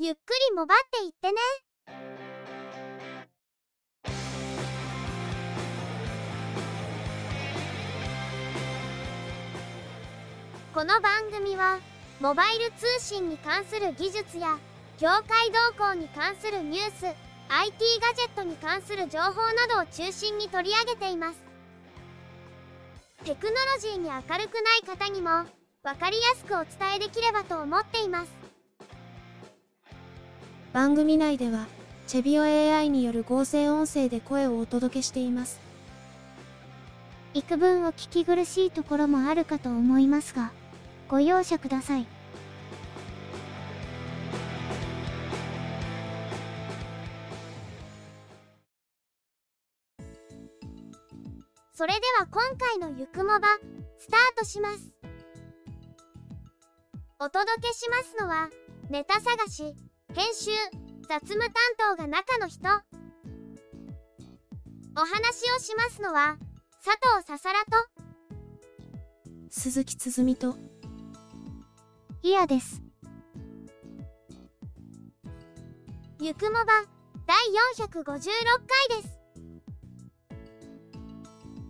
ゆっくりもばっていってね。この番組は、モバイル通信に関する技術や、業界動向に関するニュース、IT ガジェットに関する情報などを中心に取り上げています。テクノロジーに明るくない方にも、わかりやすくお伝えできればと思っています。番組内では、チェビオ AI による合成音声で声をお届けしています。幾分お聞き苦しいところもあるかと思いますが、ご容赦ください。それでは今回のゆくもば、スタートします。お届けしますのは、ネタ探し、編集、雑務担当が中の人。お話をしますのは、佐藤ささらと、鈴木つづみと、いやです。ゆくもば、第456回です。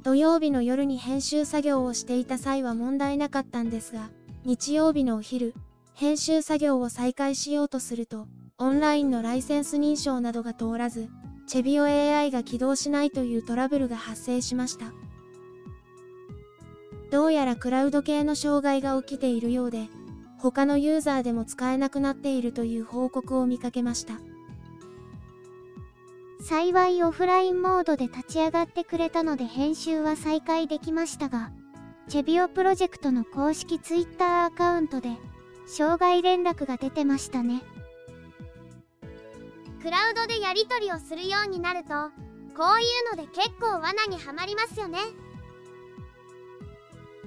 土曜日の夜に編集作業をしていた際は問題なかったんですが、日曜日のお昼、編集作業を再開しようとすると、オンラインのライセンス認証などが通らず、チェビオ AI が起動しないというトラブルが発生しました。どうやらクラウド系の障害が起きているようで、他のユーザーでも使えなくなっているという報告を見かけました。幸いオフラインモードで立ち上がってくれたので編集は再開できましたが、チェビオプロジェクトの公式 Twitter アカウントで、障害連絡が出てましたね。クラウドでやり取りをするようになると、こういうので結構罠にはまりますよね。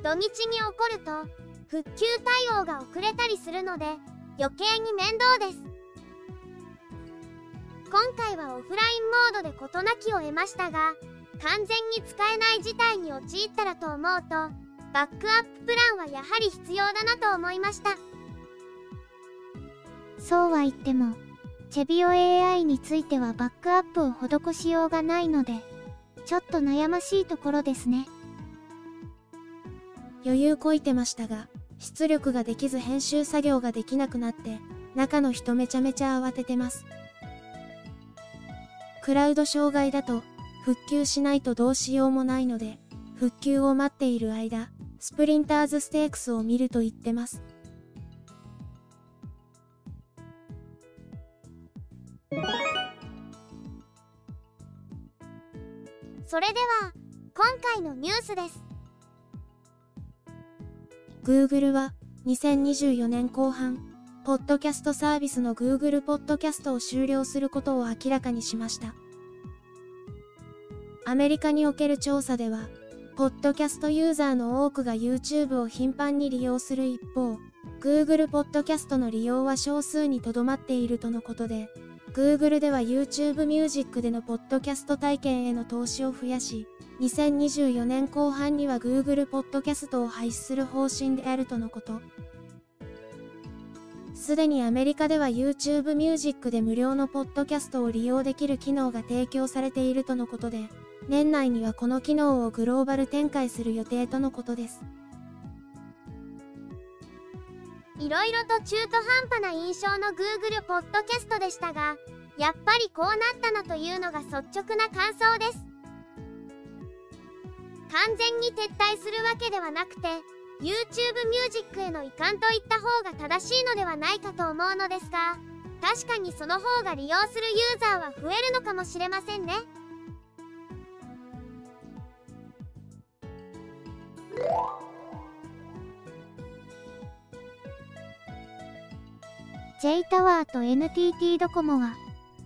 土日に起こると、復旧対応が遅れたりするので、余計に面倒です。今回はオフラインモードで事なきを得ましたが、完全に使えない事態に陥ったらと思うと、バックアッププランはやはり必要だなと思いました。そうは言っても、チェビオ AI についてはバックアップを施しようがないので、ちょっと悩ましいところですね。余裕こいてましたが、出力ができず編集作業ができなくなって、中の人めちゃめちゃ慌ててます。クラウド障害だと、復旧しないとどうしようもないので、復旧を待っている間、スプリンターズステークスを見ると言ってます。それでは、今回のニュースです。Google は2024年後半、ポッドキャストサービスの Google ポッドキャストを終了することを明らかにしました。アメリカにおける調査では、ポッドキャストユーザーの多くが YouTube を頻繁に利用する一方、Google ポッドキャストの利用は少数にとどまっているとのことで、Google では YouTube Music でのポッドキャスト体験への投資を増やし、2024年後半には Google ポッドキャストを廃止する方針であるとのこと。すでにアメリカでは YouTube Music で無料のポッドキャストを利用できる機能が提供されているとのことで、年内にはこの機能をグローバル展開する予定とのことです。いろいろと中途半端な印象の Google ポッドキャストでしたが、やっぱりこうなったなというのが率直な感想です。完全に撤退するわけではなくて、YouTube ミュージックへの移管といった方が正しいのではないかと思うのですが確かにその方が利用するユーザーは増えるのかもしれませんね。J タワーと NTT ドコモは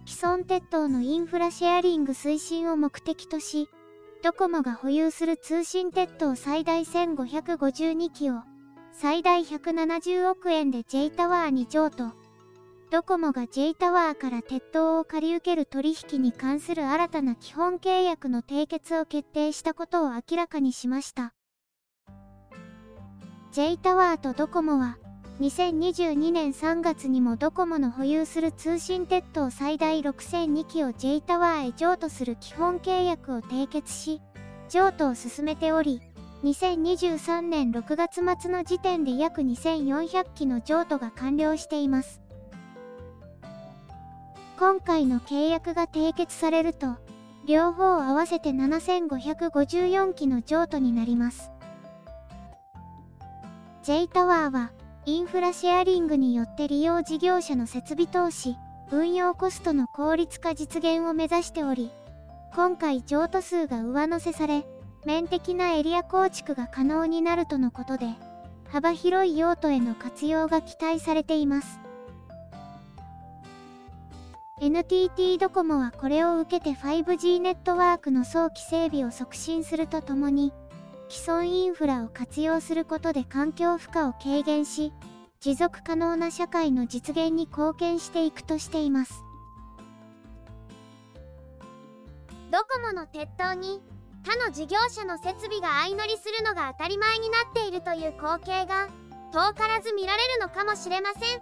既存鉄塔のインフラシェアリング推進を目的としドコモが保有する通信鉄塔最大1552機を最大170億円で J タワーに譲渡。ドコモが J タワーから鉄塔を借り受ける取引に関する新たな基本契約の締結を決定したことを明らかにしました。J タワーとドコモは2022年3月にもドコモの保有する通信鉄塔最大6002機を J タワーへ譲渡する基本契約を締結し、譲渡を進めており、2023年6月末の時点で約2400機の譲渡が完了しています。今回の契約が締結されると、両方合わせて7554機の譲渡になります。J タワーは、インフラシェアリングによって利用事業者の設備投資、運用コストの効率化実現を目指しており、今回譲渡数が上乗せされ、面的なエリア構築が可能になるとのことで、幅広い用途への活用が期待されています。NTT ドコモはこれを受けて 5G ネットワークの早期整備を促進するとともに、既存インフラを活用することで環境負荷を軽減し、持続可能な社会の実現に貢献していくとしています。ドコモの鉄塔に他の事業者の設備が相乗りするのが当たり前になっているという光景が遠からず見られるのかもしれません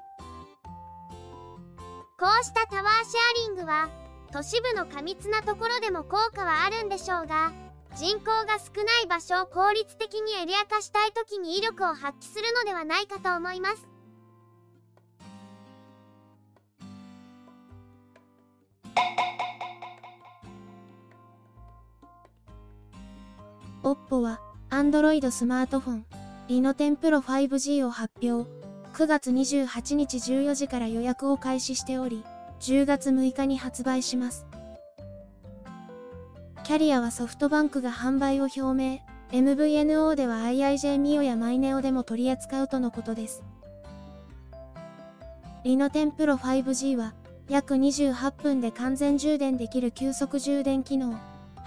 こうしたタワーシェアリングは都市部の過密なところでも効果はあるんでしょうが人口が少ない場所を効率的にエリア化したい時に威力を発揮するのではないかと思います。 OPPO は Android スマートフォンリノテンプロ 5G を発表。9月28日14時から予約を開始しており10月6日に発売します。キャリアはソフトバンクが販売を表明、MVNO では IIJ ミオや mineo でも取り扱うとのことです。 Reno10 Pro 5G は約28分で完全充電できる急速充電機能、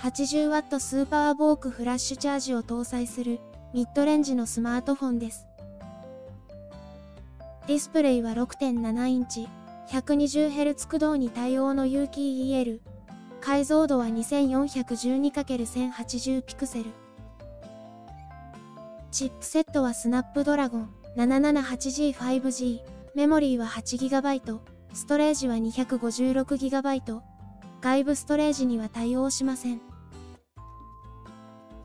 80W SUPERVOOC フラッシュチャージを搭載するミッドレンジのスマートフォンです。ディスプレイは6.7インチ、120Hz 駆動に対応の有機 EL、解像度は 2412×1080 ピクセル。チップセットはスナップドラゴン 778G5G、メモリーは 8GB、ストレージは 256GB、外部ストレージには対応しません。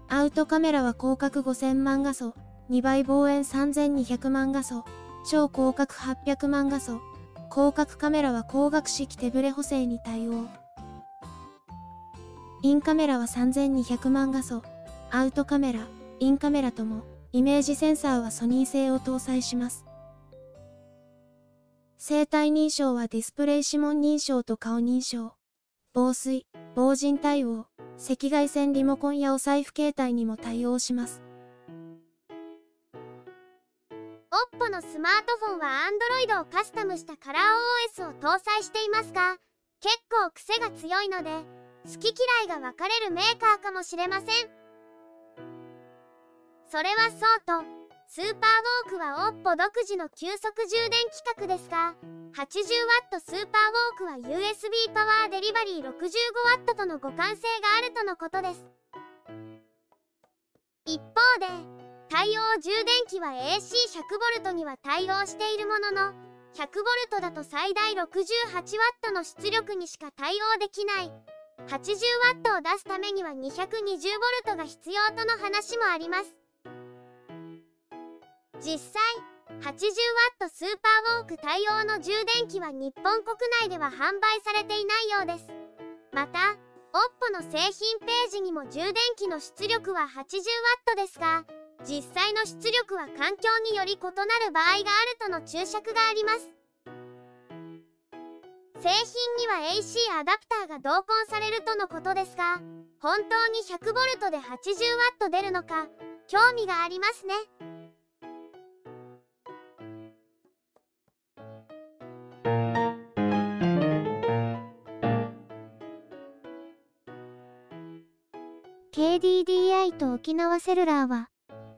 アウトカメラは広角5000万画素、2倍望遠3200万画素、超広角800万画素、広角カメラは光学式手ブレ補正に対応。インカメラは3200万画素、アウトカメラ、インカメラとも、イメージセンサーはソニー製を搭載します。生体認証はディスプレイ指紋認証と顔認証。防水、防塵対応、赤外線リモコンやお財布携帯にも対応します。OPPO のスマートフォンは Android をカスタムしたカラー OS を搭載していますが、結構癖が強いので、好き嫌いが分かれるメーカーかもしれません。それはそうとスーパーウォークは OPPO 独自の急速充電規格ですが 80W スーパーウォークは USB パワーデリバリー 65W との互換性があるとのことです。一方で対応充電器は AC100V には対応しているものの 100V だと最大 68W の出力にしか対応できない。80W を出すためには 220V が必要との話もあります。実際 80W スーパーウォーク対応の充電器は日本国内では販売されていないようです。また OPPO の製品ページにも充電器の出力は 80W ですが実際の出力は環境により異なる場合があるとの注釈があります。製品には AC アダプターが同梱されるとのことですが本当に 100V で 80W 出るのか興味がありますね「KDDI と沖縄セルラーは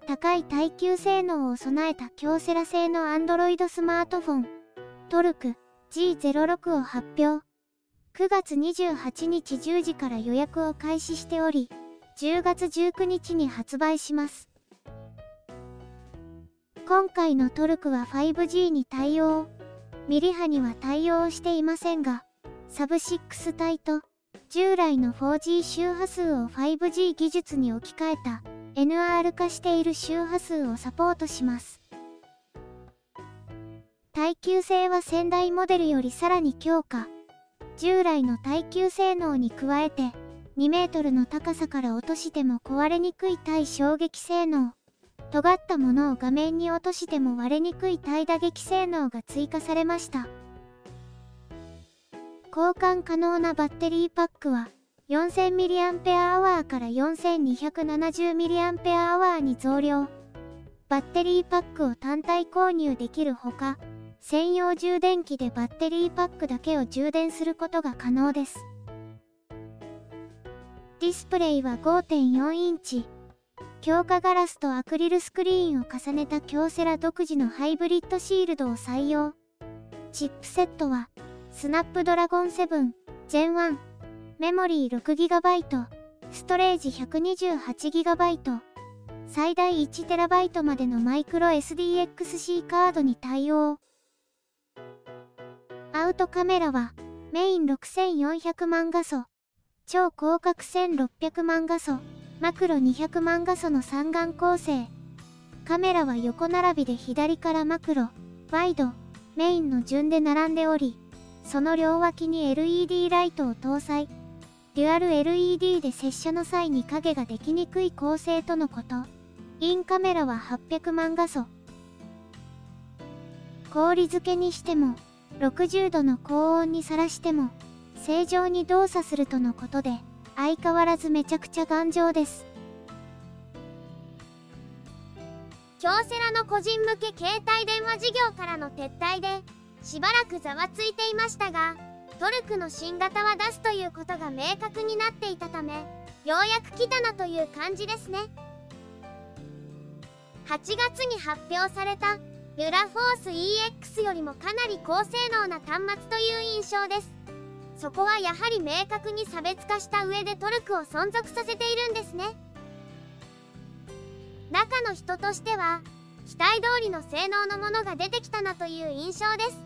高い耐久性能を備えた京セラ製の Android スマートフォントルク G06 を発表。9月28日10時から予約を開始しており、10月19日に発売します。今回のトルクは 5G に対応。ミリ波には対応していませんが、サブ6帯と従来の 4G 周波数を 5G 技術に置き換えた NR 化している周波数をサポートします。耐久性は先代モデルよりさらに強化。従来の耐久性能に加えて、2メートルの高さから落としても壊れにくい耐衝撃性能。尖ったものを画面に落としても割れにくい耐打撃性能が追加されました。交換可能なバッテリーパックは 4000mAh から 4270mAh に増量。バッテリーパックを単体購入できるほか、専用充電器でバッテリーパックだけを充電することが可能です。ディスプレイは5.4インチ。強化ガラスとアクリルスクリーンを重ねた京セラ独自のハイブリッドシールドを採用。チップセットは、スナップドラゴン7 Gen 1、メモリー 6GB、ストレージ 128GB、最大 1TB までのマイクロ SDXC カードに対応。アウトカメラはメイン6400万画素、超広角1600万画素、マクロ200万画素の三眼構成。カメラは横並びで左からマクロ、ワイド、メインの順で並んでおり、その両脇に LED ライトを搭載。デュアル LED で接写の際に影ができにくい構成とのこと。インカメラは800万画素。氷漬けにしても、60度の高温にさらしても、正常に動作するとのことで、相変わらずめちゃくちゃ頑丈です。京セラの個人向け携帯電話事業からの撤退で、しばらくざわついていましたが、トルクの新型は出すということが明確になっていたため、ようやく来たなという感じですね。8月に発表されたユラフォース EX よりもかなり高性能な端末という印象です。そこはやはり明確に差別化した上でトルクを存続させているんですね。中の人としては期待通りの性能のものが出てきたなという印象です。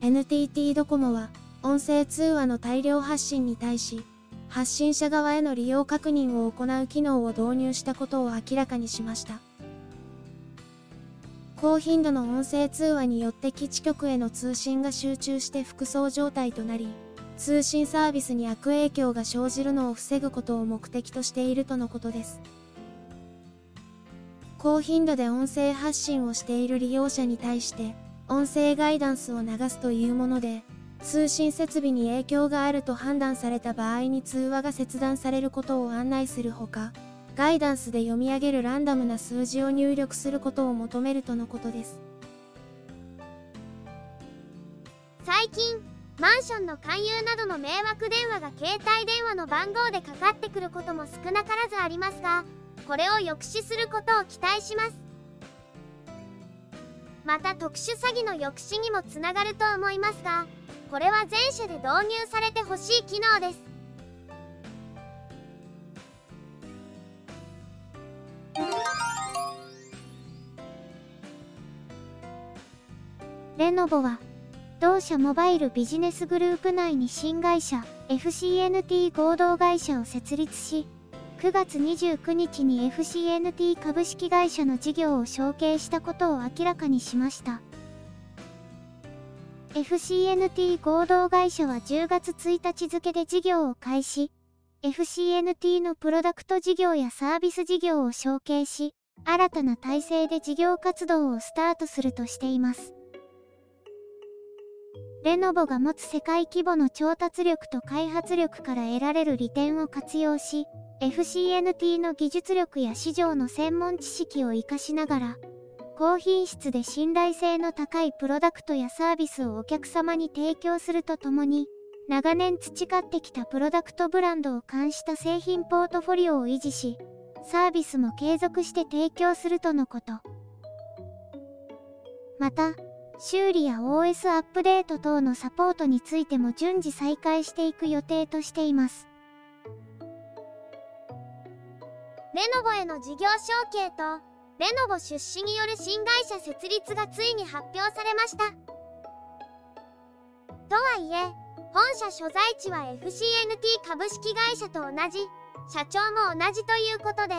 NTT ドコモは音声通話の大量発信に対し、発信者側への利用確認を行う機能を導入したことを明らかにしました。高頻度の音声通話によって基地局への通信が集中して複層状態となり、通信サービスに悪影響が生じるのを防ぐことを目的としているとのことです。高頻度で音声発信をしている利用者に対して、音声ガイダンスを流すというもので、通信設備に影響があると判断された場合に通話が切断されることを案内するほか、ガイダンスで読み上げるランダムな数字を入力することを求めるとのことです。最近、マンションの勧誘などの迷惑電話が携帯電話の番号でかかってくることも少なからずありますが、これを抑止することを期待します。また特殊詐欺の抑止にもつながると思いますが、これは全社で導入されてほしい機能ですレノボは同社モバイルビジネスグループ内に新会社 FCNT 合同会社を設立し9月29日に FCNT 株式会社の事業を承継したことを明らかにしました。FCNT 合同会社は10月1日付で事業を開始。FCNT のプロダクト事業やサービス事業を承継し、新たな体制で事業活動をスタートするとしています。レノボが持つ世界規模の調達力と開発力から得られる利点を活用し、FCNT の技術力や市場の専門知識を活かしながら、高品質で信頼性の高いプロダクトやサービスをお客様に提供するとともに、長年培ってきたプロダクトブランドを冠した製品ポートフォリオを維持し、サービスも継続して提供するとのこと。また、修理や OS アップデート等のサポートについても順次再開していく予定としています。レノボへの事業承継とレノボ出資による新会社設立がついに発表されました。とはいえ、本社所在地は FCNT 株式会社と同じ、社長も同じということで、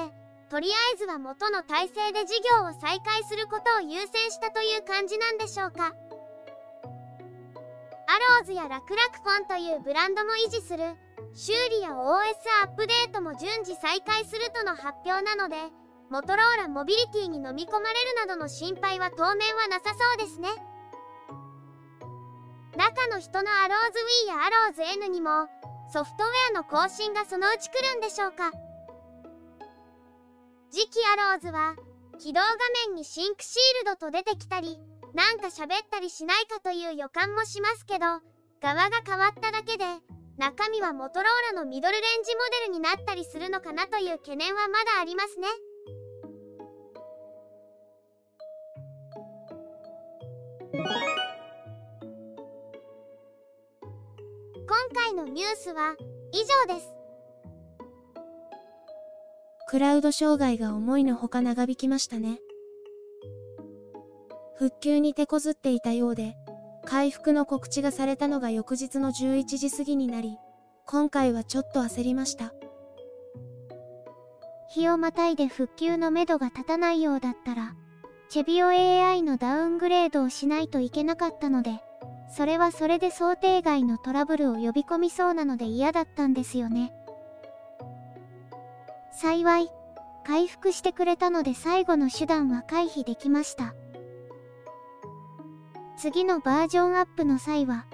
とりあえずは元の体制で事業を再開することを優先したという感じなんでしょうか。アローズやラクラクフォンというブランドも維持する、修理や OS アップデートも順次再開するとの発表なので、モトローラモビリティに飲み込まれるなどの心配は当面はなさそうですね。中の人のアローズ Wii やアローズ N にもソフトウェアの更新がそのうち来るんでしょうか次期アローズは起動画面にシンクシールドと出てきたりなんか喋ったりしないかという予感もしますけど側が変わっただけで中身はモトローラのミドルレンジモデルになったりするのかなという懸念はまだありますね。回のニュースは以上です。クラウド障害が思いのほか長引きましたね。復旧に手こずっていたようで、回復の告知がされたのが翌日の11時過ぎになり、今回はちょっと焦りました。日をまたいで復旧のめどが立たないようだったら、チェビオ AI のダウングレードをしないといけなかったので、それはそれで想定外のトラブルを呼び込みそうなので嫌だったんですよね。幸い、回復してくれたので最後の手段は回避できました。次のバージョンアップの際は、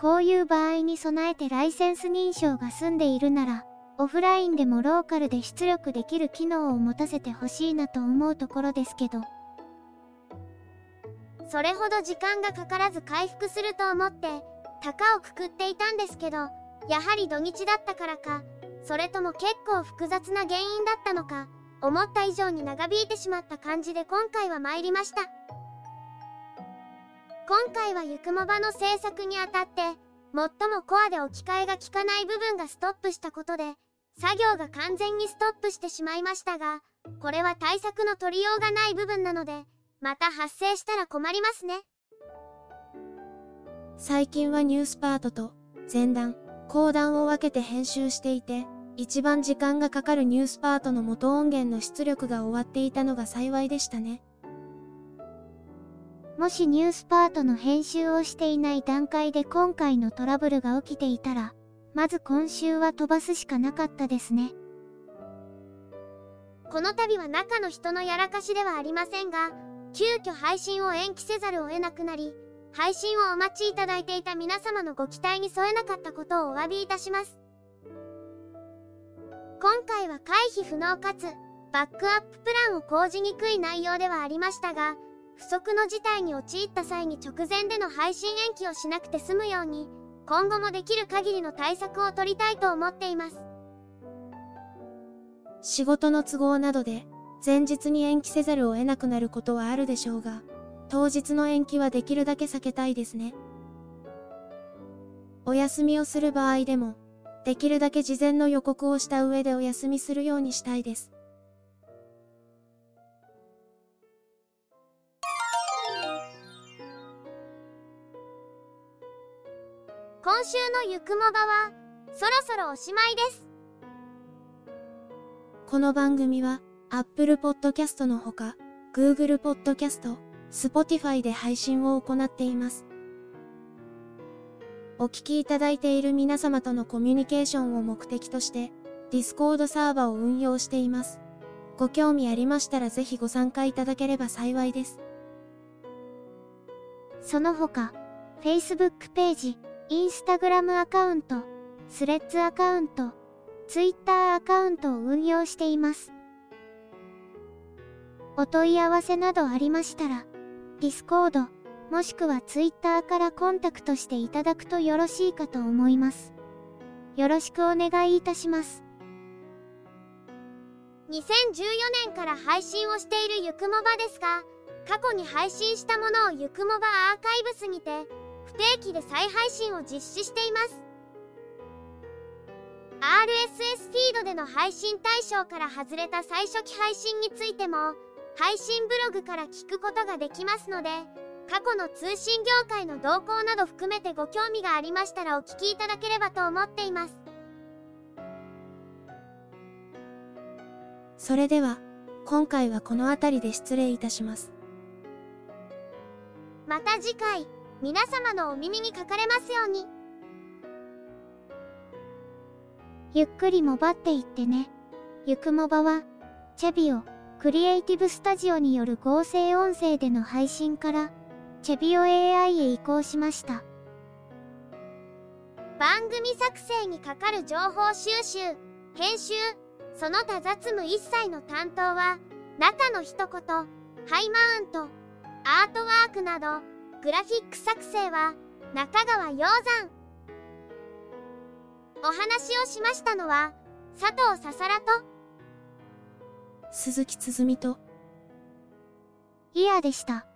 こういう場合に備えてライセンス認証が済んでいるなら、オフラインでもローカルで出力できる機能を持たせてほしいなと思うところですけど。それほど時間がかからず回復すると思って、高をくくっていたんですけど、やはり土日だったからか、それとも結構複雑な原因だったのか、思った以上に長引いてしまった感じで今回は参りました。今回はゆくもばの制作にあたって、最もコアで置き換えが効かない部分がストップしたことで、作業が完全にストップしてしまいましたが、これは対策の取りようがない部分なので、また発生したら困りますね。最近はニュースパートと前段、後段を分けて編集していて、一番時間がかかるニュースパートの元音源の出力が終わっていたのが幸いでしたね。もしニュースパートの編集をしていない段階で今回のトラブルが起きていたら、まず今週は飛ばすしかなかったですね。この度は中の人のやらかしではありませんが、急遽配信を延期せざるを得なくなり、配信をお待ちいただいていた皆様のご期待に添えなかったことをお詫びいたします。今回は回避不能かつ、バックアッププランを講じにくい内容ではありましたが、不測の事態に陥った際に直前での配信延期をしなくて済むように、今後もできる限りの対策を取りたいと思っています。仕事の都合などで、前日に延期せざるを得なくなることはあるでしょうが、当日の延期はできるだけ避けたいですね。お休みをする場合でも、できるだけ事前の予告をした上でお休みするようにしたいです。今週のゆくもばは、そろそろおしまいです。この番組は、Apple Podcast のほか、Google Podcast、Spotify で配信を行っています。お聞きいただいている皆様とのコミュニケーションを目的として、Discord サーバを運用しています。ご興味ありましたらぜひご参加いただければ幸いです。その他、Facebook ページ、Instagram アカウント、スレッズアカウント、Twitter アカウントを運用しています。お問い合わせなどありましたら、Discord、もしくは Twitter からコンタクトしていただくとよろしいかと思います。よろしくお願いいたします。2014年から配信をしているゆくもばですが、過去に配信したものをゆくもばアーカイブスにて不定期で再配信を実施しています RSS フィードでの配信対象から外れた最初期配信についても配信ブログから聞くことができますので過去の通信業界の動向など含めてご興味がありましたらお聞きいただければと思っていますそれでは、今回はこの辺りで失礼いたします。また次回皆様のお耳にかかれますようにゆっくりもばっていってね。ゆくもばは、チェビオ、クリエイティブスタジオによる合成音声での配信から、チェビオ AI へ移行しました。番組作成にかかる情報収集編集その他雑務一切の担当は中の一言ハイマウントアートワークなどグラフィック作成は中川鷹山お話をしましたのは佐藤ささらと鈴木つづみと、イヤでした。